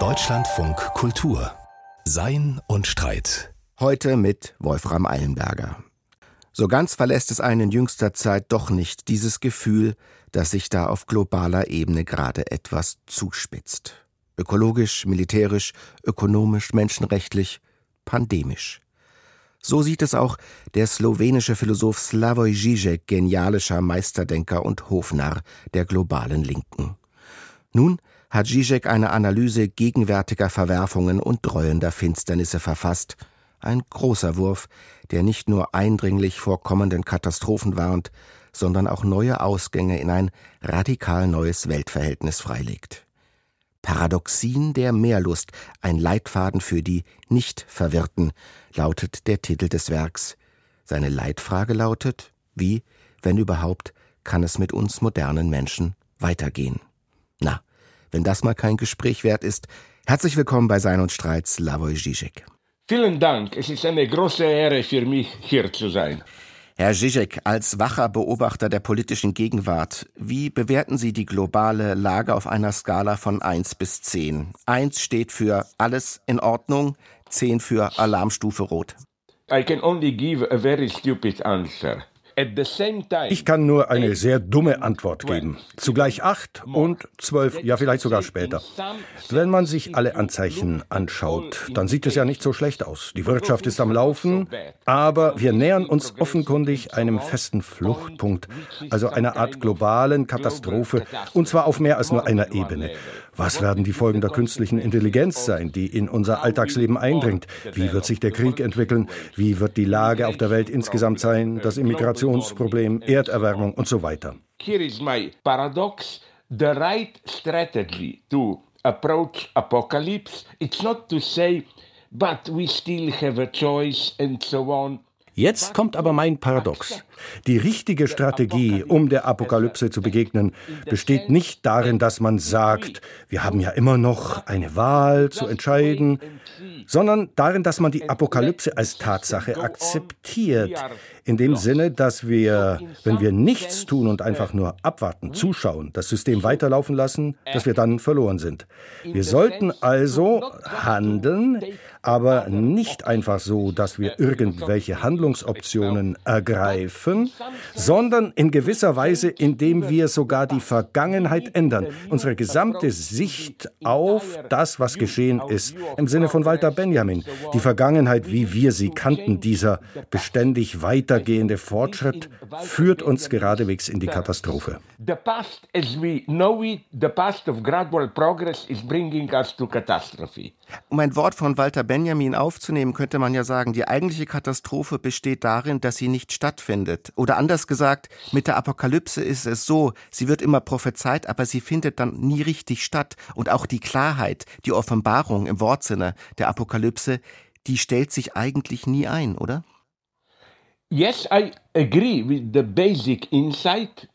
Deutschlandfunk Kultur Sein und Streit. Heute mit Wolfram Eilenberger. So ganz verlässt es einen in jüngster Zeit doch nicht dieses Gefühl, dass sich da auf globaler Ebene gerade etwas zuspitzt. Ökologisch, militärisch, ökonomisch, menschenrechtlich, pandemisch. So sieht es auch der slowenische Philosoph Slavoj Žižek, genialischer Meisterdenker und Hofnarr der globalen Linken. Nun hat Žižek eine Analyse gegenwärtiger Verwerfungen und dreuender Finsternisse verfasst. Ein großer Wurf, der nicht nur eindringlich vor kommenden Katastrophen warnt, sondern auch neue Ausgänge in ein radikal neues Weltverhältnis freilegt. Paradoxien der Mehrlust, ein Leitfaden für die Nicht-Verwirrten, lautet der Titel des Werks. Seine Leitfrage lautet, wie, wenn überhaupt, kann es mit uns modernen Menschen weitergehen? Na, wenn das mal kein Gespräch wert ist, herzlich willkommen bei Sein und Streit, Slavoj Žižek. Vielen Dank, es ist eine große Ehre für mich, hier zu sein. Herr Zizek, als wacher Beobachter der politischen Gegenwart, wie bewerten Sie die globale Lage auf einer Skala von 1 bis 10? 1 steht für alles in Ordnung, 10 für Alarmstufe Rot. I can only give a very stupid answer. Ich kann nur eine sehr dumme Antwort geben. Zugleich acht und zwölf, ja vielleicht sogar später. Wenn man sich alle Anzeichen anschaut, dann sieht es ja nicht so schlecht aus. Die Wirtschaft ist am Laufen, aber wir nähern uns offenkundig einem festen Fluchtpunkt, also einer Art globalen Katastrophe, und zwar auf mehr als nur einer Ebene. Was werden die Folgen der künstlichen Intelligenz sein, die in unser Alltagsleben eindringt? Wie wird sich der Krieg entwickeln? Wie wird die Lage auf der Welt insgesamt sein? Das Immigrationsproblem, Erderwärmung und so weiter. Here is my paradox. The right strategy to approach apocalypse, it's not to say, but we still have a choice and so on. Jetzt kommt aber mein Paradox. Die richtige Strategie, um der Apokalypse zu begegnen, besteht nicht darin, dass man sagt, wir haben ja immer noch eine Wahl zu entscheiden, sondern darin, dass man die Apokalypse als Tatsache akzeptiert. In dem Sinne, dass wir, wenn wir nichts tun und einfach nur abwarten, zuschauen, das System weiterlaufen lassen, dass wir dann verloren sind. Wir sollten also handeln, aber nicht einfach so, dass wir irgendwelche Handlungsoptionen ergreifen, sondern in gewisser Weise, indem wir sogar die Vergangenheit ändern, unsere gesamte Sicht auf das, was geschehen ist, im Sinne von Walter Benjamin, die Vergangenheit, wie wir sie kannten, dieser beständig weitergehende Fortschritt, führt uns geradewegs in die Katastrophe. The past as we know it, the past of gradual progress is bringing us to catastrophe. Um ein Wort von Walter Benjamin aufzunehmen, könnte man ja sagen, die eigentliche Katastrophe besteht darin, dass sie nicht stattfindet. Oder anders gesagt, mit der Apokalypse ist es so, sie wird immer prophezeit, aber sie findet dann nie richtig statt. Und auch die Klarheit, die Offenbarung im Wortsinne der Apokalypse, die stellt sich eigentlich nie ein, oder? Yes, I agree with the basic insight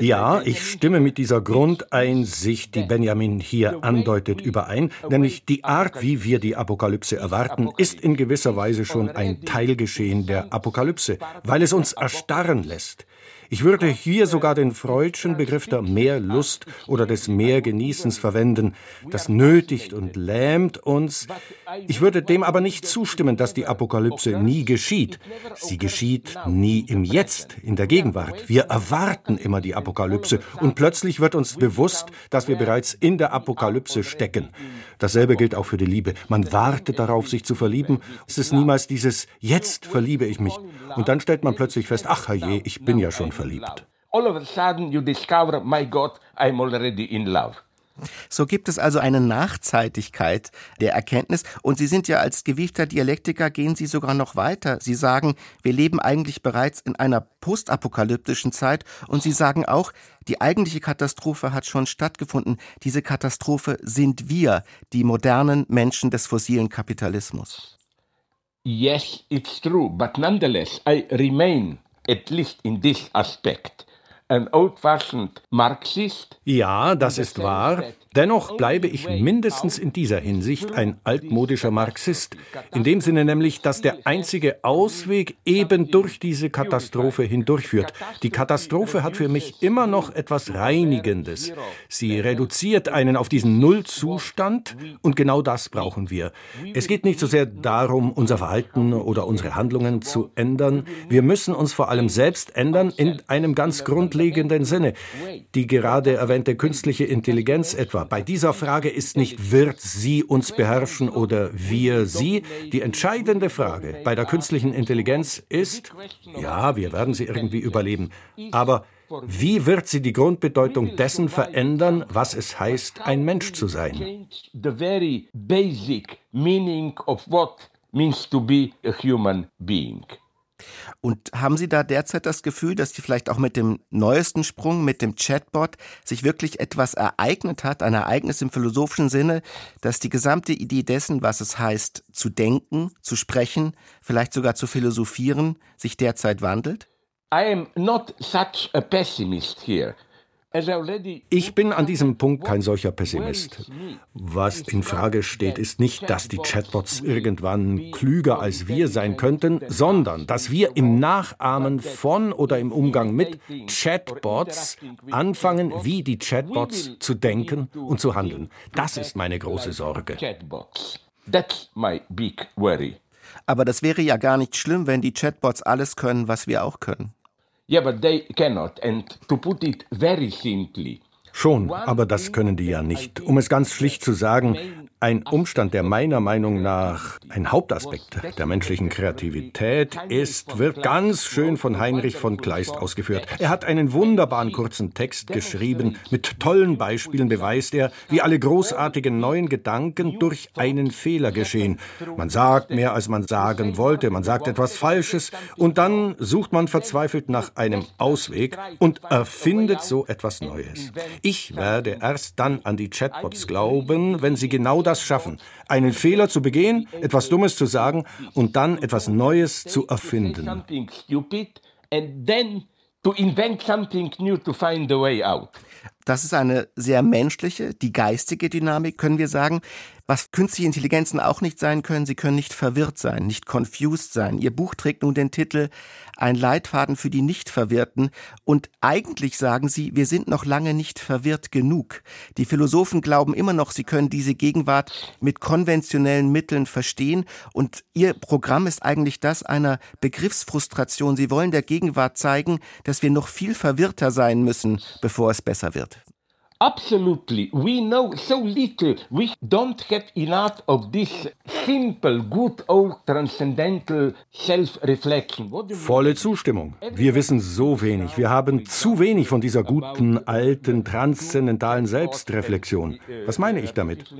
ja, ich stimme mit dieser Grundeinsicht, die Benjamin hier andeutet, überein, nämlich die Art, wie wir die Apokalypse erwarten, ist in gewisser Weise schon ein Teilgeschehen der Apokalypse, weil es uns erstarren lässt. Ich würde hier sogar den freudschen Begriff der Mehrlust oder des Mehrgenießens verwenden. Das nötigt und lähmt uns. Ich würde dem aber nicht zustimmen, dass die Apokalypse nie geschieht. Sie geschieht nie im Jetzt, in der Gegenwart. Wir erwarten immer die Apokalypse und plötzlich wird uns bewusst, dass wir bereits in der Apokalypse stecken. Dasselbe gilt auch für die Liebe. Man wartet darauf, sich zu verlieben. Es ist niemals dieses Jetzt verliebe ich mich. Und dann stellt man plötzlich fest, ach je, ich bin ja schon verliebt. All of a sudden you discover, my God, I'm already in love. So gibt es also eine Nachzeitigkeit der Erkenntnis. Und Sie sind ja als gewiefter Dialektiker, gehen Sie sogar noch weiter. Sie sagen, wir leben eigentlich bereits in einer postapokalyptischen Zeit. Und Sie sagen auch, die eigentliche Katastrophe hat schon stattgefunden. Diese Katastrophe sind wir, die modernen Menschen des fossilen Kapitalismus. Yes, it's true, but nonetheless, I remain, at least in this aspect, an old-fashioned Marxist. Ja, das ist wahr. Dennoch bleibe ich mindestens in dieser Hinsicht ein altmodischer Marxist, in dem Sinne nämlich, dass der einzige Ausweg eben durch diese Katastrophe hindurchführt. Die Katastrophe hat für mich immer noch etwas Reinigendes. Sie reduziert einen auf diesen Nullzustand und genau das brauchen wir. Es geht nicht so sehr darum, unser Verhalten oder unsere Handlungen zu ändern. Wir müssen uns vor allem selbst ändern in einem ganz grundlegenden Sinne. Die gerade erwähnte künstliche Intelligenz etwa. Bei dieser Frage ist nicht, wird sie uns beherrschen oder wir sie. Die entscheidende Frage bei der künstlichen Intelligenz ist, ja, wir werden sie irgendwie überleben. Aber wie wird sie die Grundbedeutung dessen verändern, was es heißt, ein Mensch zu sein? The very basic meaning of what means to be a human being. Und haben Sie da derzeit das Gefühl, dass die vielleicht auch mit dem neuesten Sprung, mit dem Chatbot, sich wirklich etwas ereignet hat, ein Ereignis im philosophischen Sinne, dass die gesamte Idee dessen, was es heißt, zu denken, zu sprechen, vielleicht sogar zu philosophieren, sich derzeit wandelt? I am not such a pessimist here. Ich bin an diesem Punkt kein solcher Pessimist. Was in Frage steht, ist nicht, dass die Chatbots irgendwann klüger als wir sein könnten, sondern dass wir im Nachahmen von oder im Umgang mit Chatbots anfangen, wie die Chatbots zu denken und zu handeln. Das ist meine große Sorge. Aber das wäre ja gar nicht schlimm, wenn die Chatbots alles können, was wir auch können. Yeah, but they cannot. And to put it very simply, Schon, aber das können die ja nicht. Um es ganz schlicht zu sagen, ein Umstand, der meiner Meinung nach ein Hauptaspekt der menschlichen Kreativität ist, wird ganz schön von Heinrich von Kleist ausgeführt. Er hat einen wunderbaren kurzen Text geschrieben. Mit tollen Beispielen beweist er, wie alle großartigen neuen Gedanken durch einen Fehler geschehen. Man sagt mehr, als man sagen wollte, man sagt etwas Falsches und dann sucht man verzweifelt nach einem Ausweg und erfindet so etwas Neues. Ich werde erst dann an die Chatbots glauben, wenn sie genau das schaffen, einen Fehler zu begehen, etwas Dummes zu sagen und dann etwas Neues zu erfinden. Das ist eine sehr menschliche, die geistige Dynamik, können wir sagen. Was künstliche Intelligenzen auch nicht sein können, sie können nicht verwirrt sein, nicht confused sein. Ihr Buch trägt nun den Titel Ein Leitfaden für die Nicht-Verwirrten und eigentlich sagen sie, wir sind noch lange nicht verwirrt genug. Die Philosophen glauben immer noch, sie können diese Gegenwart mit konventionellen Mitteln verstehen und ihr Programm ist eigentlich das einer Begriffsfrustration. Sie wollen der Gegenwart zeigen, dass wir noch viel verwirrter sein müssen, bevor es besser wird. Absolutely. We know so little. We don't get enough of this simple, good old transcendental self-reflection. Volle Zustimmung. Wir wissen so wenig. Wir haben zu wenig von dieser guten, alten, transzendentalen Selbstreflexion. Was meine ich damit?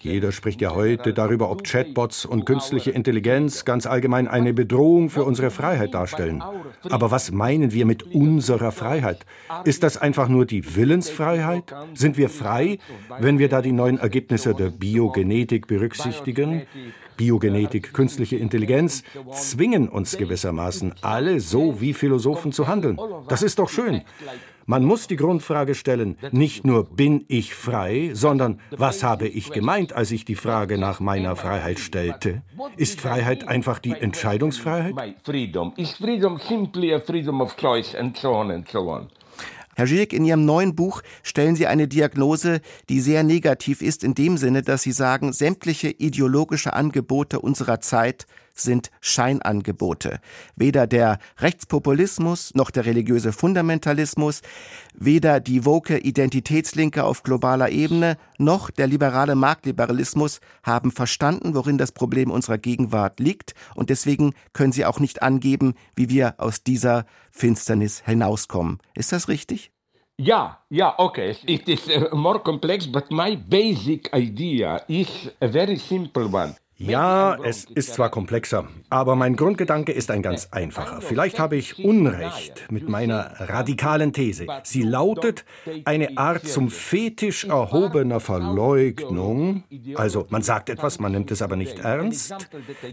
Jeder spricht ja heute darüber, ob Chatbots und künstliche Intelligenz ganz allgemein eine Bedrohung für unsere Freiheit darstellen. Aber was meinen wir mit unserer Freiheit? Ist das einfach nur die Willensfreiheit? Sind wir frei, wenn wir da die neuen Ergebnisse der Biogenetik berücksichtigen? Biogenetik, künstliche Intelligenz zwingen uns gewissermaßen alle so wie Philosophen zu handeln. Das ist doch schön. Man muss die Grundfrage stellen, nicht nur bin ich frei, sondern was habe ich gemeint, als ich die Frage nach meiner Freiheit stellte? Ist Freiheit einfach die Entscheidungsfreiheit? Is freedom simply a freedom of choice and so on and so on. Herr Gilek, in Ihrem neuen Buch stellen Sie eine Diagnose, die sehr negativ ist, in dem Sinne, dass Sie sagen, sämtliche ideologische Angebote unserer Zeit sind Scheinangebote. Weder der Rechtspopulismus noch der religiöse Fundamentalismus, weder die woke Identitätslinke auf globaler Ebene noch der liberale Marktliberalismus haben verstanden, worin das Problem unserer Gegenwart liegt und deswegen können sie auch nicht angeben, wie wir aus dieser Finsternis hinauskommen. Ist das richtig? Ja, ja, okay. It is uh, more complex, but my basic idea is a very simple one. Ja, es ist zwar komplexer, aber mein Grundgedanke ist ein ganz einfacher. Vielleicht habe ich Unrecht mit meiner radikalen These. Sie lautet eine Art zum Fetisch erhobener Verleugnung. Also man sagt etwas, man nimmt es aber nicht ernst.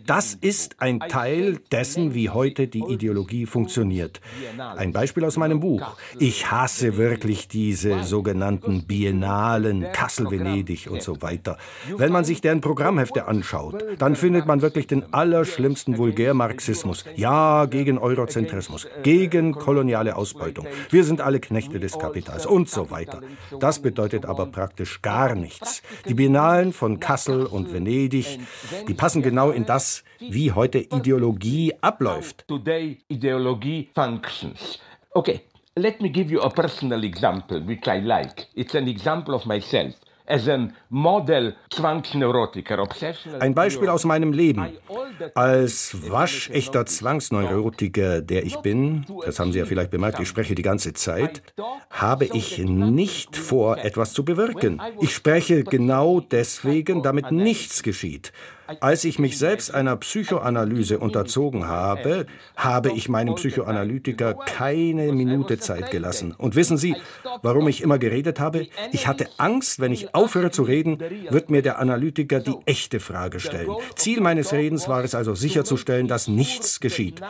Das ist ein Teil dessen, wie heute die Ideologie funktioniert. Ein Beispiel aus meinem Buch. Ich hasse wirklich diese sogenannten Biennalen, Kassel, Venedig und so weiter. Wenn man sich deren Programmhefte anschaut, anschaut, dann findet man wirklich den allerschlimmsten Vulgärmarxismus. Ja, gegen Eurozentrismus, gegen koloniale Ausbeutung. Wir sind alle Knechte des Kapitals und so weiter. Das bedeutet aber praktisch gar nichts. Die Biennalen von Kassel und Venedig, die passen genau in das, wie heute Ideologie abläuft. Today Ideologie functions. Okay, let me give you a personal example which I like. It's an example of myself. Ein Beispiel aus meinem Leben. Als waschechter Zwangsneurotiker, der ich bin, das haben Sie ja vielleicht bemerkt, ich spreche die ganze Zeit, habe ich nicht vor, etwas zu bewirken. Ich spreche genau deswegen, damit nichts geschieht. Als ich mich selbst einer Psychoanalyse unterzogen habe, habe ich meinem Psychoanalytiker keine Minute Zeit gelassen. Und wissen Sie, warum ich immer geredet habe? Ich hatte Angst, wenn ich aufhöre zu reden, wird mir der Analytiker die echte Frage stellen. Ziel meines Redens war es also sicherzustellen, dass nichts geschieht.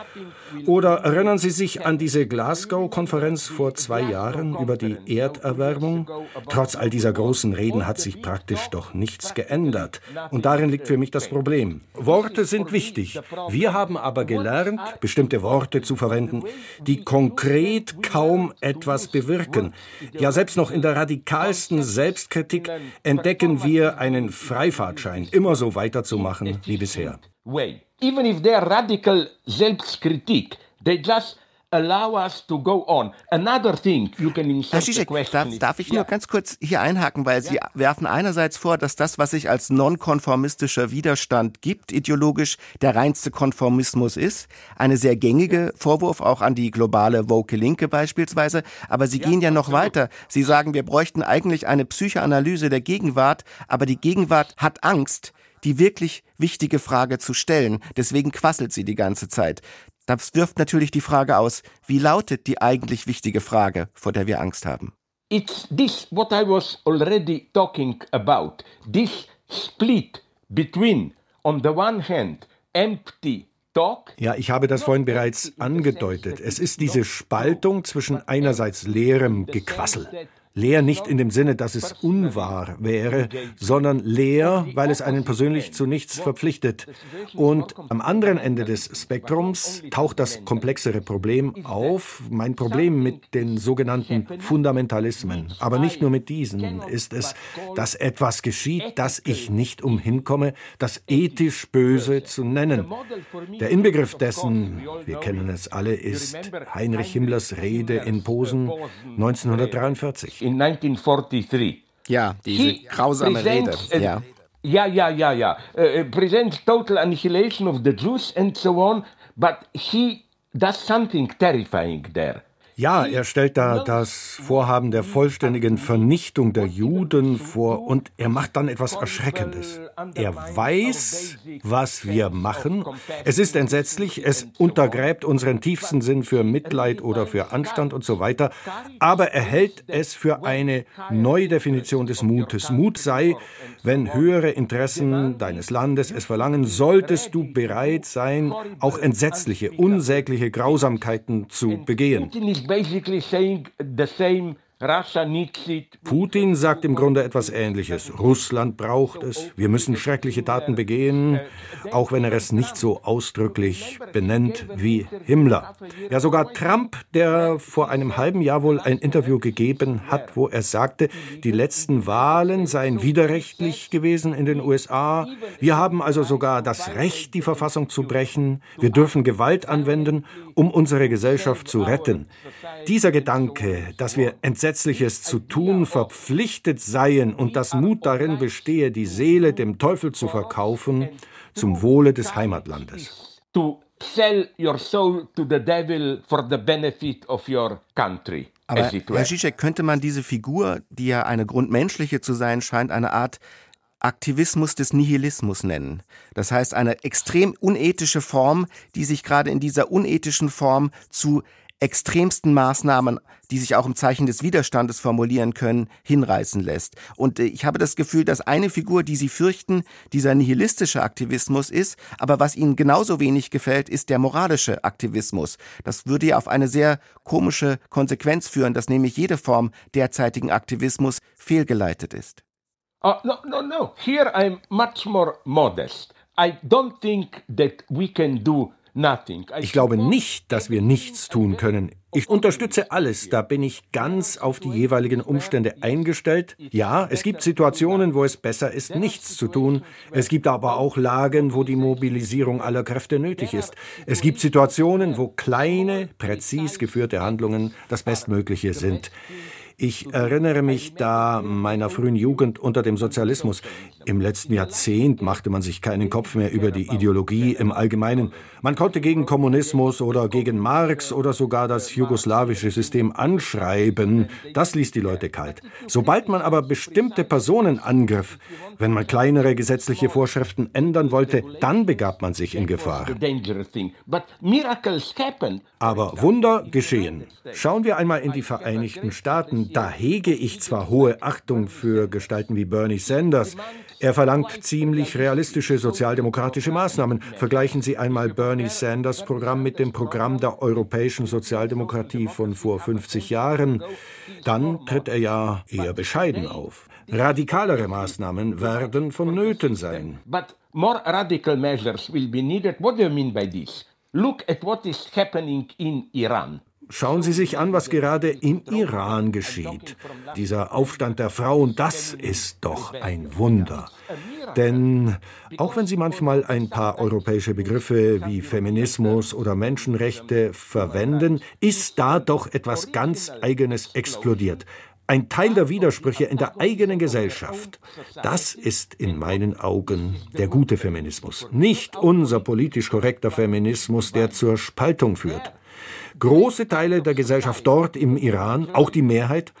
Oder erinnern Sie sich an diese Glasgow-Konferenz vor zwei Jahren über die Erderwärmung? Trotz all dieser großen Reden hat sich praktisch doch nichts geändert. Und darin liegt für mich das Problem. Worte sind wichtig. Wir haben aber gelernt, bestimmte Worte zu verwenden, die konkret kaum etwas bewirken. Ja, selbst noch in der radikalsten Selbstkritik entdecken wir einen Freifahrtschein, immer so weiterzumachen wie bisher. Even if they're radical Selbstkritik, they just allow us to go on. Another thing you can insert Herr Zizek, darf, darf ich nur ganz kurz hier einhaken, weil Sie werfen einerseits vor, dass das, was sich als nonkonformistischer Widerstand gibt, ideologisch der reinste Konformismus ist. Eine sehr gängige Vorwurf auch an die globale woke Linke beispielsweise. Aber Sie gehen ja noch weiter. Sie sagen, wir bräuchten eigentlich eine Psychoanalyse der Gegenwart, aber die Gegenwart hat Angst die wirklich wichtige Frage zu stellen. Deswegen quasselt sie die ganze Zeit. Das wirft natürlich die Frage aus, wie lautet die eigentlich wichtige Frage, vor der wir Angst haben? It's this what I was already talking about. This split between on the one hand empty ja, ich habe das vorhin bereits angedeutet. Es ist diese Spaltung zwischen einerseits leerem Gequassel, Leer nicht in dem Sinne, dass es unwahr wäre, sondern leer, weil es einen persönlich zu nichts verpflichtet. Und am anderen Ende des Spektrums taucht das komplexere Problem auf. Mein Problem mit den sogenannten Fundamentalismen, aber nicht nur mit diesen, ist es, dass etwas geschieht, das ich nicht umhinkomme, das ethisch Böse zu nennen. Der Inbegriff dessen, wir kennen es alle, ist Heinrich Himmlers Rede in Posen 1943 in 1943. Ja, diese he grausame Rede. ja. Ja, ja, ja, ja. Uh, presents total annihilation of the Jews and so on, but he does something terrifying there. Ja, er stellt da das Vorhaben der vollständigen Vernichtung der Juden vor und er macht dann etwas Erschreckendes. Er weiß, was wir machen. Es ist entsetzlich, es untergräbt unseren tiefsten Sinn für Mitleid oder für Anstand und so weiter, aber er hält es für eine Neudefinition des Mutes. Mut sei, wenn höhere Interessen deines Landes es verlangen, solltest du bereit sein, auch entsetzliche, unsägliche Grausamkeiten zu begehen basically saying the same Putin sagt im Grunde etwas Ähnliches. Russland braucht es. Wir müssen schreckliche Taten begehen, auch wenn er es nicht so ausdrücklich benennt wie Himmler. Ja, sogar Trump, der vor einem halben Jahr wohl ein Interview gegeben hat, wo er sagte, die letzten Wahlen seien widerrechtlich gewesen in den USA. Wir haben also sogar das Recht, die Verfassung zu brechen. Wir dürfen Gewalt anwenden, um unsere Gesellschaft zu retten. Dieser Gedanke, dass wir Entsetzliches zu tun verpflichtet seien und dass Mut darin bestehe, die Seele dem Teufel zu verkaufen, zum Wohle des Heimatlandes. To sell your soul to the devil for the benefit of your country. Aber Herr Zizek, könnte man diese Figur, die ja eine grundmenschliche zu sein scheint, eine Art Aktivismus des Nihilismus nennen. Das heißt eine extrem unethische Form, die sich gerade in dieser unethischen Form zu extremsten Maßnahmen, die sich auch im Zeichen des Widerstandes formulieren können, hinreißen lässt. Und äh, ich habe das Gefühl, dass eine Figur, die Sie fürchten, dieser nihilistische Aktivismus ist, aber was Ihnen genauso wenig gefällt, ist der moralische Aktivismus. Das würde ja auf eine sehr komische Konsequenz führen, dass nämlich jede Form derzeitigen Aktivismus fehlgeleitet ist. Uh, no, no, no. Here I'm much more modest. I don't think that we can do ich glaube nicht, dass wir nichts tun können. Ich unterstütze alles, da bin ich ganz auf die jeweiligen Umstände eingestellt. Ja, es gibt Situationen, wo es besser ist, nichts zu tun. Es gibt aber auch Lagen, wo die Mobilisierung aller Kräfte nötig ist. Es gibt Situationen, wo kleine, präzis geführte Handlungen das Bestmögliche sind. Ich erinnere mich da meiner frühen Jugend unter dem Sozialismus. Im letzten Jahrzehnt machte man sich keinen Kopf mehr über die Ideologie im Allgemeinen. Man konnte gegen Kommunismus oder gegen Marx oder sogar das jugoslawische System anschreiben. Das ließ die Leute kalt. Sobald man aber bestimmte Personen angriff, wenn man kleinere gesetzliche Vorschriften ändern wollte, dann begab man sich in Gefahr. Aber Wunder geschehen. Schauen wir einmal in die Vereinigten Staaten. Da hege ich zwar hohe Achtung für Gestalten wie Bernie Sanders, er verlangt ziemlich realistische sozialdemokratische Maßnahmen. Vergleichen Sie einmal Bernie Sanders Programm mit dem Programm der europäischen Sozialdemokratie von vor 50 Jahren. Dann tritt er ja eher bescheiden auf. Radikalere Maßnahmen werden vonnöten sein. But more radical measures will be needed. What do you mean by this? Look at what is happening in Iran. Schauen Sie sich an, was gerade im Iran geschieht. Dieser Aufstand der Frauen, das ist doch ein Wunder. Denn auch wenn Sie manchmal ein paar europäische Begriffe wie Feminismus oder Menschenrechte verwenden, ist da doch etwas ganz Eigenes explodiert. Ein Teil der Widersprüche in der eigenen Gesellschaft. Das ist in meinen Augen der gute Feminismus. Nicht unser politisch korrekter Feminismus, der zur Spaltung führt. Große Teile der Gesellschaft dort im Iran, auch die Mehrheit,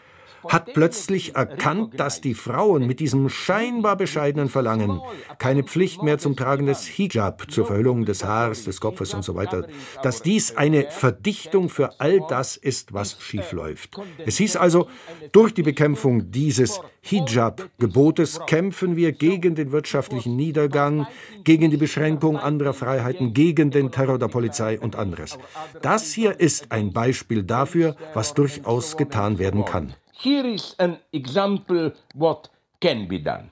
hat plötzlich erkannt, dass die Frauen mit diesem scheinbar bescheidenen Verlangen keine Pflicht mehr zum Tragen des Hijab, zur Verhüllung des Haares, des Kopfes und so weiter, dass dies eine Verdichtung für all das ist, was schiefläuft. Es hieß also, durch die Bekämpfung dieses Hijab-Gebotes kämpfen wir gegen den wirtschaftlichen Niedergang, gegen die Beschränkung anderer Freiheiten, gegen den Terror der Polizei und anderes. Das hier ist ein Beispiel dafür, was durchaus getan werden kann. Here is an example what can be done.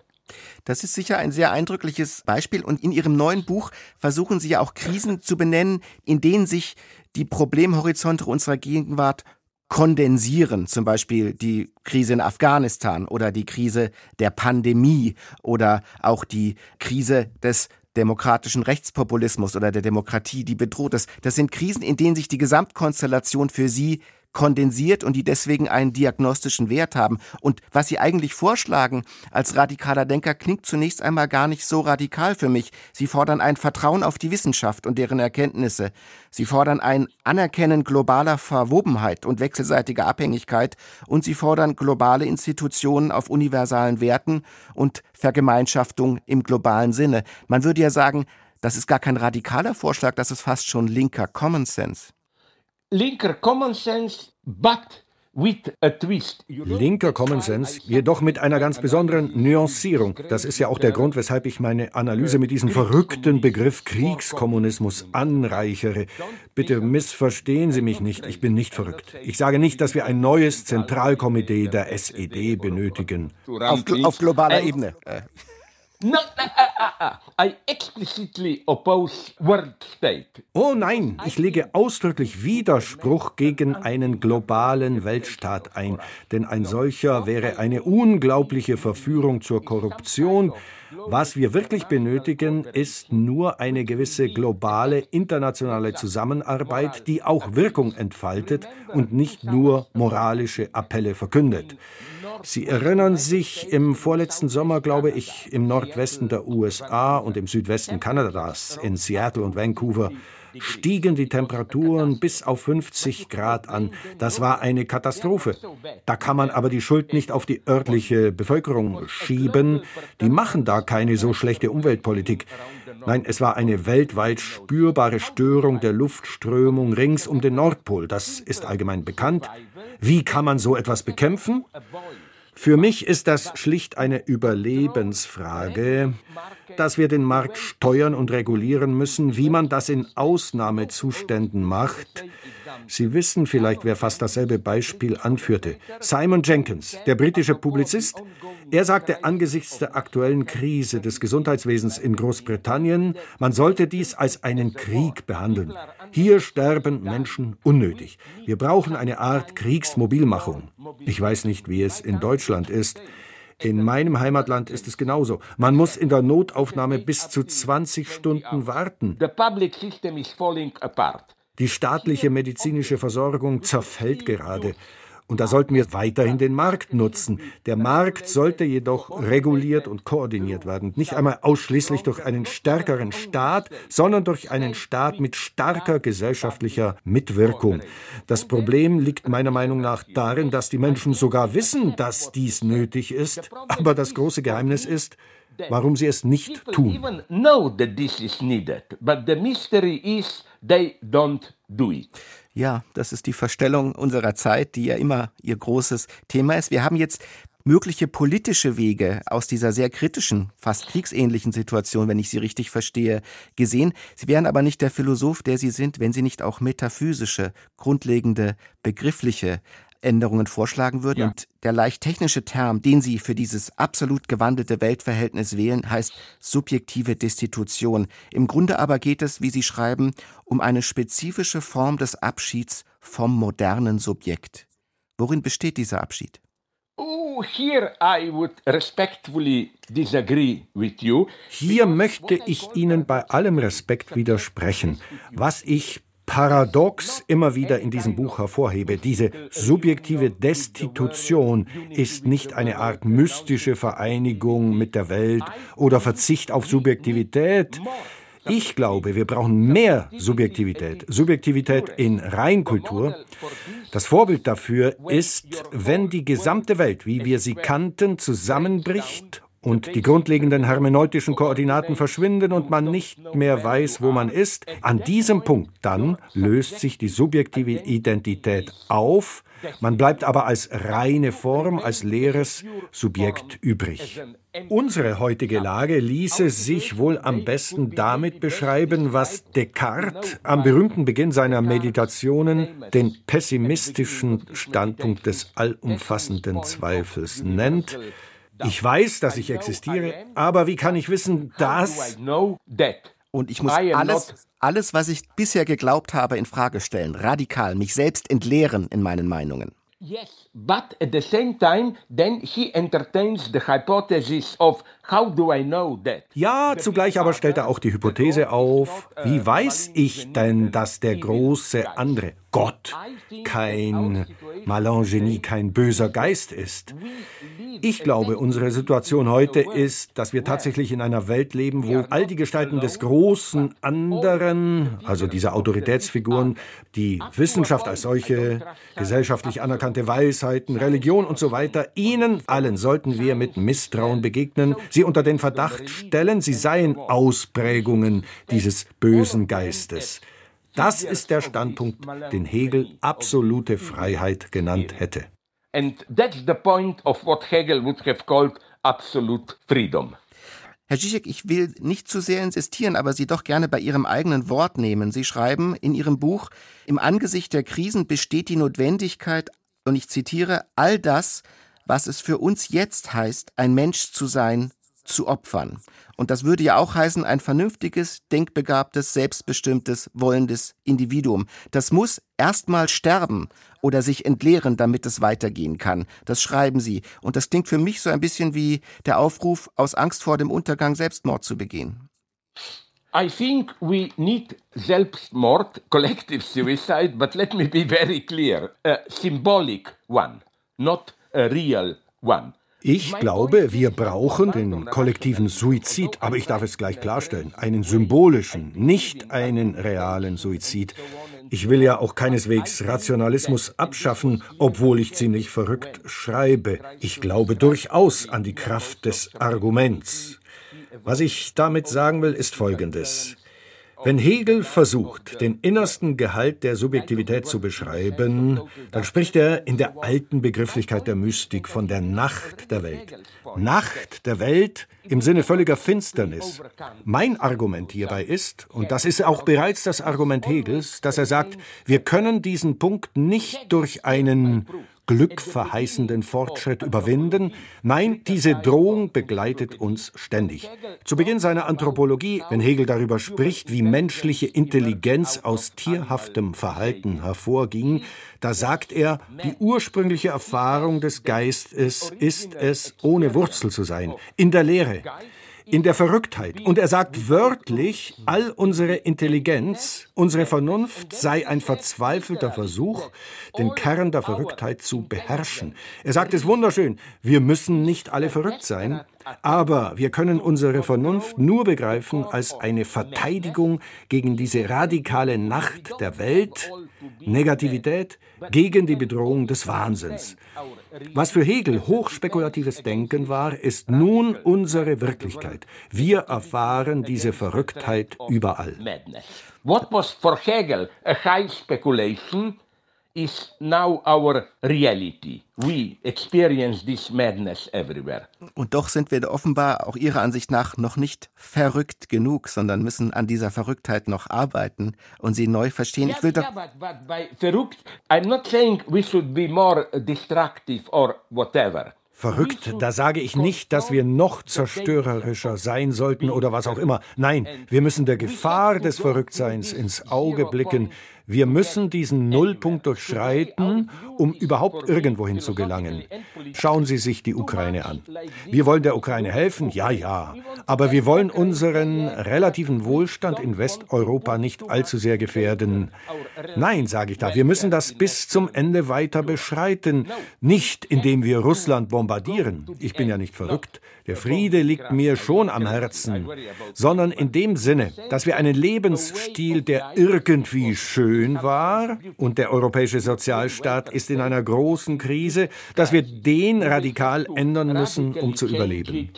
Das ist sicher ein sehr eindrückliches Beispiel und in Ihrem neuen Buch versuchen Sie ja auch Krisen zu benennen, in denen sich die Problemhorizonte unserer Gegenwart kondensieren, zum Beispiel die Krise in Afghanistan oder die Krise der Pandemie oder auch die Krise des demokratischen Rechtspopulismus oder der Demokratie, die bedroht ist. Das sind Krisen, in denen sich die Gesamtkonstellation für Sie kondensiert und die deswegen einen diagnostischen Wert haben. Und was Sie eigentlich vorschlagen als radikaler Denker klingt zunächst einmal gar nicht so radikal für mich. Sie fordern ein Vertrauen auf die Wissenschaft und deren Erkenntnisse. Sie fordern ein Anerkennen globaler Verwobenheit und wechselseitiger Abhängigkeit und sie fordern globale Institutionen auf universalen Werten und Vergemeinschaftung im globalen Sinne. Man würde ja sagen, das ist gar kein radikaler Vorschlag, das ist fast schon linker Common Sense linker Common Sense, but with a twist. Linker Common Sense, jedoch mit einer ganz besonderen Nuancierung. Das ist ja auch der Grund, weshalb ich meine Analyse mit diesem verrückten Begriff Kriegskommunismus anreichere. Bitte missverstehen Sie mich nicht, ich bin nicht verrückt. Ich sage nicht, dass wir ein neues Zentralkomitee der SED benötigen. Auf, auf globaler Ebene. No, uh, uh, uh, I explicitly oppose world state. Oh nein, ich lege ausdrücklich Widerspruch gegen einen globalen Weltstaat ein, denn ein solcher wäre eine unglaubliche Verführung zur Korruption. Was wir wirklich benötigen, ist nur eine gewisse globale internationale Zusammenarbeit, die auch Wirkung entfaltet und nicht nur moralische Appelle verkündet. Sie erinnern sich im vorletzten Sommer, glaube ich, im Nordwesten der USA und im Südwesten Kanadas, in Seattle und Vancouver, stiegen die Temperaturen bis auf 50 Grad an. Das war eine Katastrophe. Da kann man aber die Schuld nicht auf die örtliche Bevölkerung schieben. Die machen da keine so schlechte Umweltpolitik. Nein, es war eine weltweit spürbare Störung der Luftströmung rings um den Nordpol. Das ist allgemein bekannt. Wie kann man so etwas bekämpfen? Für mich ist das schlicht eine Überlebensfrage, dass wir den Markt steuern und regulieren müssen, wie man das in Ausnahmezuständen macht. Sie wissen vielleicht, wer fast dasselbe Beispiel anführte. Simon Jenkins, der britische Publizist, er sagte angesichts der aktuellen Krise des Gesundheitswesens in Großbritannien, man sollte dies als einen Krieg behandeln. Hier sterben Menschen unnötig. Wir brauchen eine Art Kriegsmobilmachung. Ich weiß nicht, wie es in Deutschland ist. In meinem Heimatland ist es genauso. Man muss in der Notaufnahme bis zu 20 Stunden warten. Die staatliche medizinische Versorgung zerfällt gerade. Und da sollten wir weiterhin den Markt nutzen. Der Markt sollte jedoch reguliert und koordiniert werden. Nicht einmal ausschließlich durch einen stärkeren Staat, sondern durch einen Staat mit starker gesellschaftlicher Mitwirkung. Das Problem liegt meiner Meinung nach darin, dass die Menschen sogar wissen, dass dies nötig ist. Aber das große Geheimnis ist, warum sie es nicht tun. Ja, das ist die Verstellung unserer Zeit, die ja immer ihr großes Thema ist. Wir haben jetzt mögliche politische Wege aus dieser sehr kritischen, fast kriegsähnlichen Situation, wenn ich Sie richtig verstehe, gesehen. Sie wären aber nicht der Philosoph, der Sie sind, wenn Sie nicht auch metaphysische, grundlegende, begriffliche Änderungen vorschlagen würden. Ja. Und der leicht technische Term, den Sie für dieses absolut gewandelte Weltverhältnis wählen, heißt subjektive Destitution. Im Grunde aber geht es, wie Sie schreiben, um eine spezifische Form des Abschieds vom modernen Subjekt. Worin besteht dieser Abschied? Oh. Hier möchte ich Ihnen bei allem Respekt widersprechen. Was ich paradox immer wieder in diesem Buch hervorhebe. Diese subjektive Destitution ist nicht eine Art mystische Vereinigung mit der Welt oder Verzicht auf Subjektivität. Ich glaube, wir brauchen mehr Subjektivität. Subjektivität in Reinkultur. Das Vorbild dafür ist, wenn die gesamte Welt, wie wir sie kannten, zusammenbricht und die grundlegenden hermeneutischen Koordinaten verschwinden und man nicht mehr weiß, wo man ist, an diesem Punkt dann löst sich die subjektive Identität auf, man bleibt aber als reine Form, als leeres Subjekt übrig. Unsere heutige Lage ließe sich wohl am besten damit beschreiben, was Descartes am berühmten Beginn seiner Meditationen den pessimistischen Standpunkt des allumfassenden Zweifels nennt. Ich weiß, dass ich existiere, aber wie kann ich wissen, dass... Und ich muss alles, alles, was ich bisher geglaubt habe, in Frage stellen, radikal, mich selbst entleeren in meinen Meinungen. Yes, but at the same time, then he entertains the hypothesis of how do I know that? Ja, zugleich aber stellt er auch die Hypothese auf, wie weiß ich denn, dass der große andere Gott kein Malangenie, kein böser Geist ist? Ich glaube, unsere Situation heute ist, dass wir tatsächlich in einer Welt leben, wo all die Gestalten des großen anderen, also diese Autoritätsfiguren, die Wissenschaft als solche, gesellschaftlich anerkannte Weisheiten, Religion und so weiter, ihnen allen sollten wir mit Misstrauen begegnen, sie unter den Verdacht stellen, sie seien Ausprägungen dieses bösen Geistes. Das ist der Standpunkt, den Hegel absolute Freiheit genannt hätte. And that's the point of what Hegel would have called absolute freedom. Herr Zizek, ich will nicht zu sehr insistieren, aber Sie doch gerne bei Ihrem eigenen Wort nehmen. Sie schreiben in Ihrem Buch, im Angesicht der Krisen besteht die Notwendigkeit, und ich zitiere, all das, was es für uns jetzt heißt, ein Mensch zu sein, zu opfern. Und das würde ja auch heißen, ein vernünftiges, denkbegabtes, selbstbestimmtes, wollendes Individuum. Das muss erstmal sterben oder sich entleeren, damit es weitergehen kann. Das schreiben sie. Und das klingt für mich so ein bisschen wie der Aufruf, aus Angst vor dem Untergang Selbstmord zu begehen. I think we need Selbstmord, collective suicide, but let me be very clear. A symbolic one, not a real one. Ich glaube, wir brauchen den kollektiven Suizid, aber ich darf es gleich klarstellen, einen symbolischen, nicht einen realen Suizid. Ich will ja auch keineswegs Rationalismus abschaffen, obwohl ich ziemlich verrückt schreibe. Ich glaube durchaus an die Kraft des Arguments. Was ich damit sagen will, ist Folgendes. Wenn Hegel versucht, den innersten Gehalt der Subjektivität zu beschreiben, dann spricht er in der alten Begrifflichkeit der Mystik von der Nacht der Welt. Nacht der Welt im Sinne völliger Finsternis. Mein Argument hierbei ist, und das ist auch bereits das Argument Hegels, dass er sagt, wir können diesen Punkt nicht durch einen glückverheißenden Fortschritt überwinden. Nein, diese Drohung begleitet uns ständig. Zu Beginn seiner Anthropologie, wenn Hegel darüber spricht, wie menschliche Intelligenz aus tierhaftem Verhalten hervorging, da sagt er, die ursprüngliche Erfahrung des Geistes ist es, ohne Wurzel zu sein, in der Lehre in der Verrücktheit. Und er sagt wörtlich, all unsere Intelligenz, unsere Vernunft sei ein verzweifelter Versuch, den Kern der Verrücktheit zu beherrschen. Er sagt es wunderschön, wir müssen nicht alle verrückt sein, aber wir können unsere Vernunft nur begreifen als eine Verteidigung gegen diese radikale Nacht der Welt, Negativität, gegen die Bedrohung des Wahnsinns. Was für Hegel hochspekulatives Denken war, ist nun unsere Wirklichkeit. Wir erfahren diese Verrücktheit überall. What was for Hegel a high speculation is now our reality. We experience this madness everywhere. Und doch sind wir offenbar auch Ihrer Ansicht nach noch nicht verrückt genug, sondern müssen an dieser Verrücktheit noch arbeiten und sie neu verstehen. Yes, ich will doch yeah, but, but by verrückt, I'm not saying we should be more destructive or whatever. Verrückt, da sage ich nicht, dass wir noch zerstörerischer sein sollten oder was auch immer. Nein, wir müssen der Gefahr des Verrücktseins ins Auge blicken. Wir müssen diesen Nullpunkt durchschreiten, um überhaupt irgendwohin zu gelangen. Schauen Sie sich die Ukraine an. Wir wollen der Ukraine helfen, ja, ja. Aber wir wollen unseren relativen Wohlstand in Westeuropa nicht allzu sehr gefährden. Nein, sage ich da, wir müssen das bis zum Ende weiter beschreiten. Nicht, indem wir Russland bombardieren. Ich bin ja nicht verrückt. Der Friede liegt mir schon am Herzen. Sondern in dem Sinne, dass wir einen Lebensstil, der irgendwie schön schön war und der europäische Sozialstaat ist in einer großen Krise, dass wir den radikal ändern müssen, um zu überleben.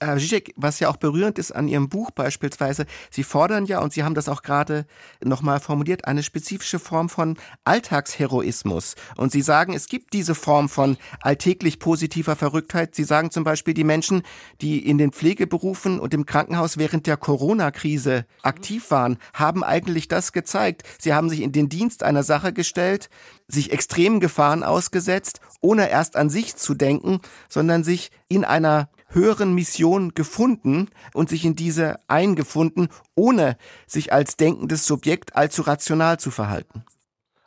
Herr Zizek, was ja auch berührend ist an Ihrem Buch beispielsweise, Sie fordern ja, und Sie haben das auch gerade nochmal formuliert, eine spezifische Form von Alltagsheroismus. Und Sie sagen, es gibt diese Form von alltäglich positiver Verrücktheit. Sie sagen zum Beispiel, die Menschen, die in den Pflegeberufen und im Krankenhaus während der Corona-Krise aktiv waren, haben eigentlich das gezeigt. Sie haben sich in den Dienst einer Sache gestellt, sich extremen Gefahren ausgesetzt, ohne erst an sich zu denken, sondern sich in einer höheren Mission gefunden und sich in diese eingefunden, ohne sich als denkendes Subjekt allzu rational zu verhalten.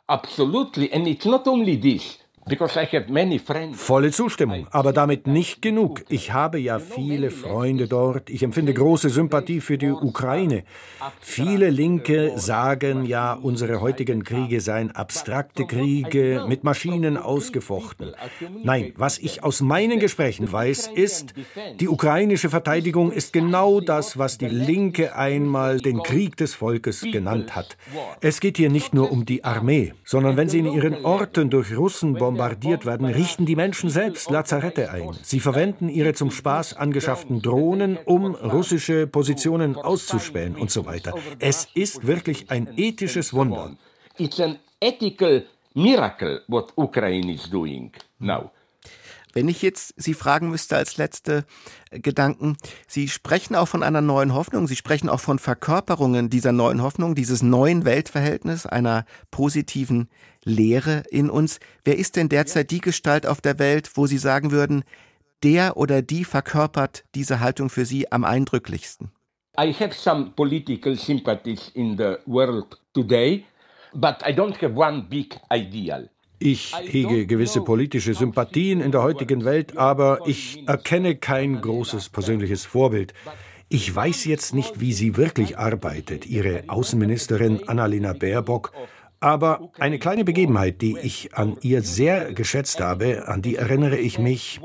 Absolutely, and it's not only this. Volle Zustimmung, aber damit nicht genug. Ich habe ja viele Freunde dort. Ich empfinde große Sympathie für die Ukraine. Viele Linke sagen ja, unsere heutigen Kriege seien abstrakte Kriege mit Maschinen ausgefochten. Nein, was ich aus meinen Gesprächen weiß, ist, die ukrainische Verteidigung ist genau das, was die Linke einmal den Krieg des Volkes genannt hat. Es geht hier nicht nur um die Armee, sondern wenn sie in ihren Orten durch Russen bombardieren, bombardiert werden, richten die Menschen selbst Lazarette ein. Sie verwenden ihre zum Spaß angeschafften Drohnen, um russische Positionen auszuspähen und so weiter. Es ist wirklich ein ethisches Wunder. It's an ethical miracle what Ukraine is doing now. Wenn ich jetzt Sie fragen müsste als letzte äh, Gedanken, Sie sprechen auch von einer neuen Hoffnung, Sie sprechen auch von Verkörperungen dieser neuen Hoffnung, dieses neuen Weltverhältnis, einer positiven Lehre in uns. Wer ist denn derzeit die Gestalt auf der Welt, wo Sie sagen würden, der oder die verkörpert diese Haltung für Sie am eindrücklichsten? I have some political sympathies in the world today, but I don't have one big ideal. Ich hege gewisse politische Sympathien in der heutigen Welt, aber ich erkenne kein großes persönliches Vorbild. Ich weiß jetzt nicht, wie sie wirklich arbeitet, ihre Außenministerin Annalena Baerbock, Aber eine kleine Begebenheit, die ich an ihr sehr geschätzt habe, an die erinnere ich mich.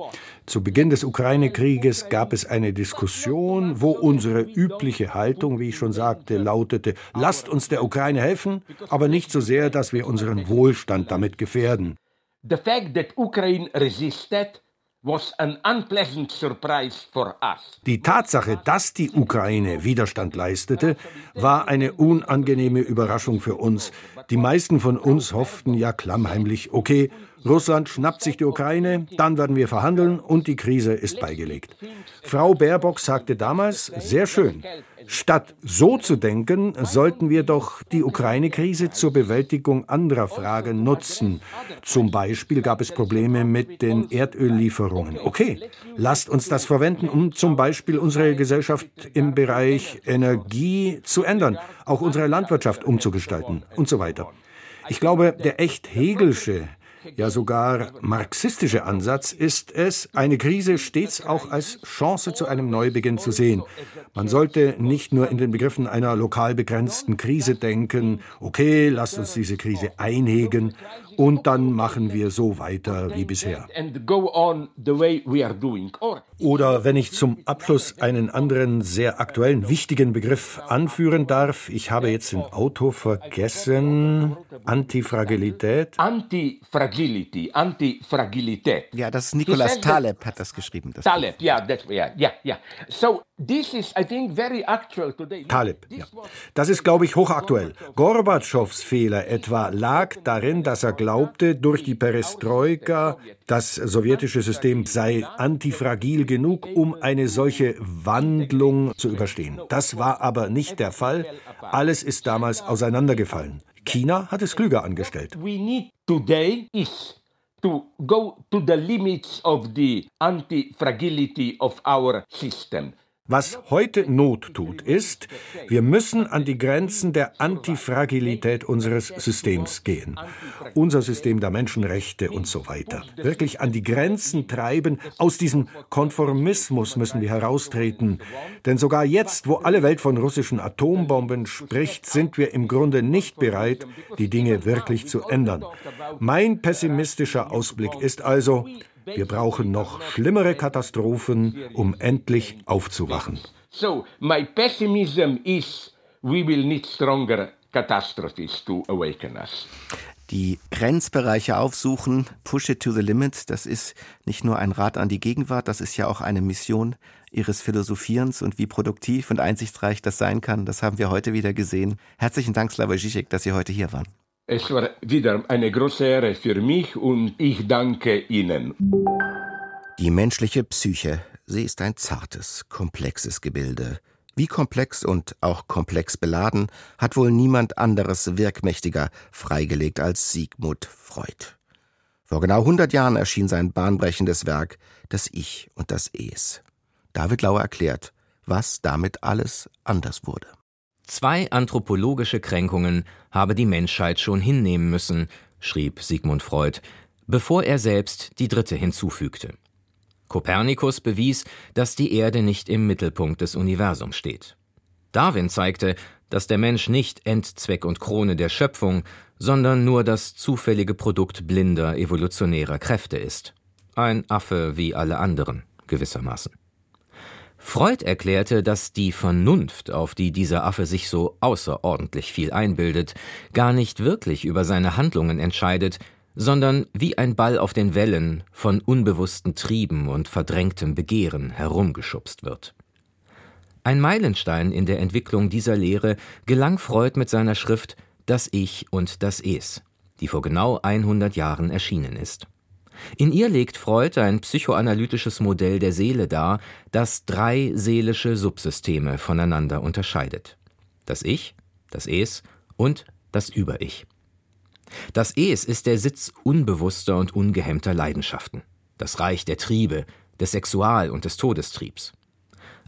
Zu Beginn des Ukraine-Krieges gab es eine Diskussion, wo unsere übliche Haltung, wie ich schon sagte, lautete, lasst uns der Ukraine helfen, aber nicht so sehr, dass wir unseren Wohlstand damit gefährden. The fact that Ukraine resisted die Tatsache, dass die Ukraine Widerstand leistete, war eine unangenehme Überraschung für uns. Die meisten von uns hofften ja klammheimlich, okay, Russland schnappt sich die Ukraine, dann werden wir verhandeln und die Krise ist beigelegt. Frau Baerbock sagte damals, sehr schön, Statt so zu denken, sollten wir doch die Ukraine-Krise zur Bewältigung anderer Fragen nutzen. Zum Beispiel gab es Probleme mit den Erdöllieferungen. Okay, lasst uns das verwenden, um zum Beispiel unsere Gesellschaft im Bereich Energie zu ändern, auch unsere Landwirtschaft umzugestalten und so weiter. Ich glaube, der echt Hegelsche, ja sogar marxistische Ansatz ist es, eine Krise stets auch als Chance zu einem Neubeginn zu sehen. Man sollte nicht nur in den Begriffen einer lokal begrenzten Krise denken, okay, lasst uns diese Krise einhegen und dann machen wir so weiter wie bisher. Oder wenn ich zum Abschluss einen anderen sehr aktuellen, wichtigen Begriff anführen darf, ich habe jetzt den Auto vergessen, Antifragilität. Antifragility, Antifragilität. Ja, das ist Nicolas Taleb hat das geschrieben. Das Taleb, ja, ja, ja, ja. So, this is, I think, very actual today. Taleb, ja. Das ist, glaube ich, hochaktuell. Gorbatschows Fehler etwa lag darin, dass er glaubte, durch die Perestroika das sowjetische System sei antifragil genug, um eine solche Wandlung zu überstehen. Das war aber nicht der Fall. Alles ist damals auseinandergefallen. China hat es klüger angestellt. To go to the limits of the anti-fragility of our system. Was heute Not tut, ist, wir müssen an die Grenzen der Antifragilität unseres Systems gehen. Unser System der Menschenrechte und so weiter. Wirklich an die Grenzen treiben. Aus diesem Konformismus müssen wir heraustreten. Denn sogar jetzt, wo alle Welt von russischen Atombomben spricht, sind wir im Grunde nicht bereit, die Dinge wirklich zu ändern. Mein pessimistischer Ausblick ist also, wir brauchen noch schlimmere Katastrophen, um endlich aufzuwachen. So, my pessimism is we will need stronger catastrophes to awaken us. Die Grenzbereiche aufsuchen, push it to the limit, das ist nicht nur ein Rat an die Gegenwart, das ist ja auch eine Mission Ihres Philosophierens und wie produktiv und einsichtsreich das sein kann, das haben wir heute wieder gesehen. Herzlichen Dank, Slavoj Žižek, dass Sie heute hier waren. Es war wieder eine große Ehre für mich und ich danke Ihnen. Die menschliche Psyche, sie ist ein zartes, komplexes Gebilde. Wie komplex und auch komplex beladen hat wohl niemand anderes wirkmächtiger freigelegt als Sigmund Freud. Vor genau 100 Jahren erschien sein bahnbrechendes Werk Das Ich und das Es. David Lauer erklärt, was damit alles anders wurde. Zwei anthropologische Kränkungen habe die Menschheit schon hinnehmen müssen, schrieb Sigmund Freud, bevor er selbst die dritte hinzufügte. Kopernikus bewies, dass die Erde nicht im Mittelpunkt des Universums steht. Darwin zeigte, dass der Mensch nicht Endzweck und Krone der Schöpfung, sondern nur das zufällige Produkt blinder evolutionärer Kräfte ist. Ein Affe wie alle anderen, gewissermaßen. Freud erklärte, dass die Vernunft, auf die dieser Affe sich so außerordentlich viel einbildet, gar nicht wirklich über seine Handlungen entscheidet, sondern wie ein Ball auf den Wellen von unbewussten Trieben und verdrängtem Begehren herumgeschubst wird. Ein Meilenstein in der Entwicklung dieser Lehre gelang Freud mit seiner Schrift Das Ich und das Es, die vor genau 100 Jahren erschienen ist. In ihr legt Freud ein psychoanalytisches Modell der Seele dar, das drei seelische Subsysteme voneinander unterscheidet. Das Ich, das Es und das Über-Ich. Das Es ist der Sitz unbewusster und ungehemmter Leidenschaften, das Reich der Triebe, des Sexual- und des Todestriebs.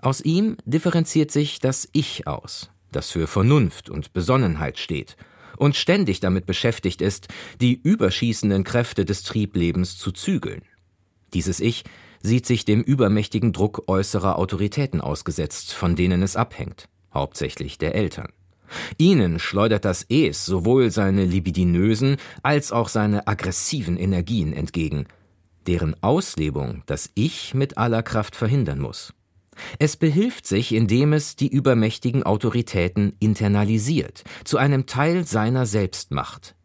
Aus ihm differenziert sich das Ich aus, das für Vernunft und Besonnenheit steht und ständig damit beschäftigt ist, die überschießenden Kräfte des Trieblebens zu zügeln. Dieses Ich sieht sich dem übermächtigen Druck äußerer Autoritäten ausgesetzt, von denen es abhängt, hauptsächlich der Eltern. Ihnen schleudert das Es sowohl seine libidinösen als auch seine aggressiven Energien entgegen, deren Auslebung das Ich mit aller Kraft verhindern muss. Es behilft sich, indem es die übermächtigen Autoritäten internalisiert, zu einem Teil seiner selbst macht.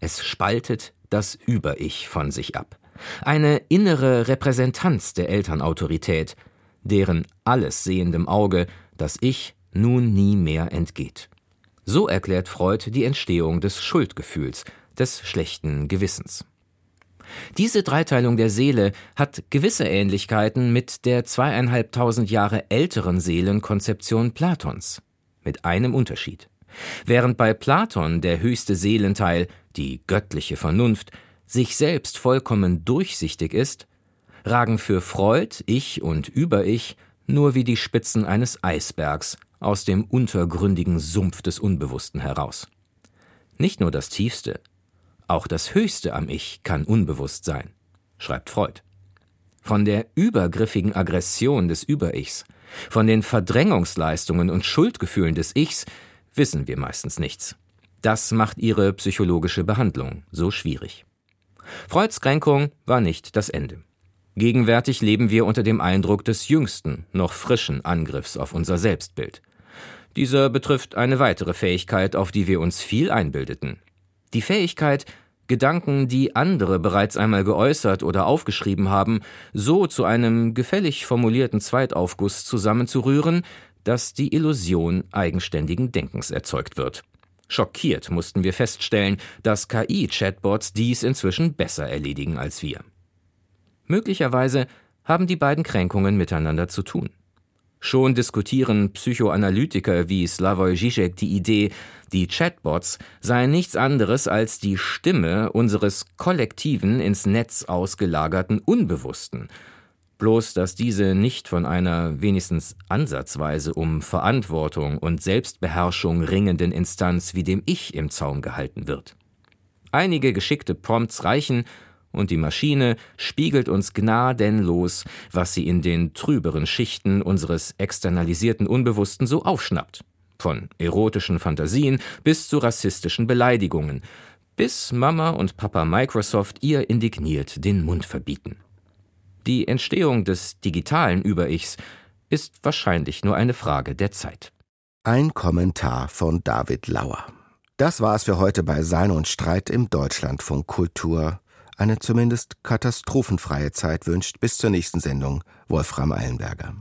Es spaltet das Über-Ich von sich ab. Eine innere Repräsentanz der Elternautorität, deren alles sehendem Auge das Ich nun nie mehr entgeht. So erklärt Freud die Entstehung des Schuldgefühls, des schlechten Gewissens. Diese Dreiteilung der Seele hat gewisse Ähnlichkeiten mit der zweieinhalbtausend Jahre älteren Seelenkonzeption Platons. Mit einem Unterschied. Während bei Platon der höchste Seelenteil, die göttliche Vernunft, sich selbst vollkommen durchsichtig ist, ragen für Freud Ich und Über-Ich nur wie die Spitzen eines Eisbergs aus dem untergründigen Sumpf des Unbewussten heraus. Nicht nur das Tiefste, auch das Höchste am Ich kann unbewusst sein, schreibt Freud. Von der übergriffigen Aggression des Über-Ichs, von den Verdrängungsleistungen und Schuldgefühlen des Ichs wissen wir meistens nichts. Das macht ihre psychologische Behandlung so schwierig. Freuds Kränkung war nicht das Ende. Gegenwärtig leben wir unter dem Eindruck des jüngsten, noch frischen Angriffs auf unser Selbstbild. Dieser betrifft eine weitere Fähigkeit, auf die wir uns viel einbildeten, die Fähigkeit, Gedanken, die andere bereits einmal geäußert oder aufgeschrieben haben, so zu einem gefällig formulierten Zweitaufguss zusammenzurühren, dass die Illusion eigenständigen Denkens erzeugt wird. Schockiert mussten wir feststellen, dass KI-Chatbots dies inzwischen besser erledigen als wir. Möglicherweise haben die beiden Kränkungen miteinander zu tun. Schon diskutieren Psychoanalytiker wie Slavoj Žižek die Idee, die Chatbots seien nichts anderes als die Stimme unseres kollektiven ins Netz ausgelagerten Unbewussten, bloß dass diese nicht von einer wenigstens ansatzweise um Verantwortung und Selbstbeherrschung ringenden Instanz wie dem Ich im Zaum gehalten wird. Einige geschickte Prompts reichen, und die Maschine spiegelt uns gnadenlos, was sie in den trüberen Schichten unseres externalisierten Unbewussten so aufschnappt. Von erotischen Fantasien bis zu rassistischen Beleidigungen, bis Mama und Papa Microsoft ihr indigniert den Mund verbieten. Die Entstehung des digitalen Über-Ichs ist wahrscheinlich nur eine Frage der Zeit. Ein Kommentar von David Lauer. Das war es für heute bei Sein und Streit im Deutschlandfunk Kultur eine zumindest katastrophenfreie Zeit wünscht bis zur nächsten Sendung Wolfram Eilenberger.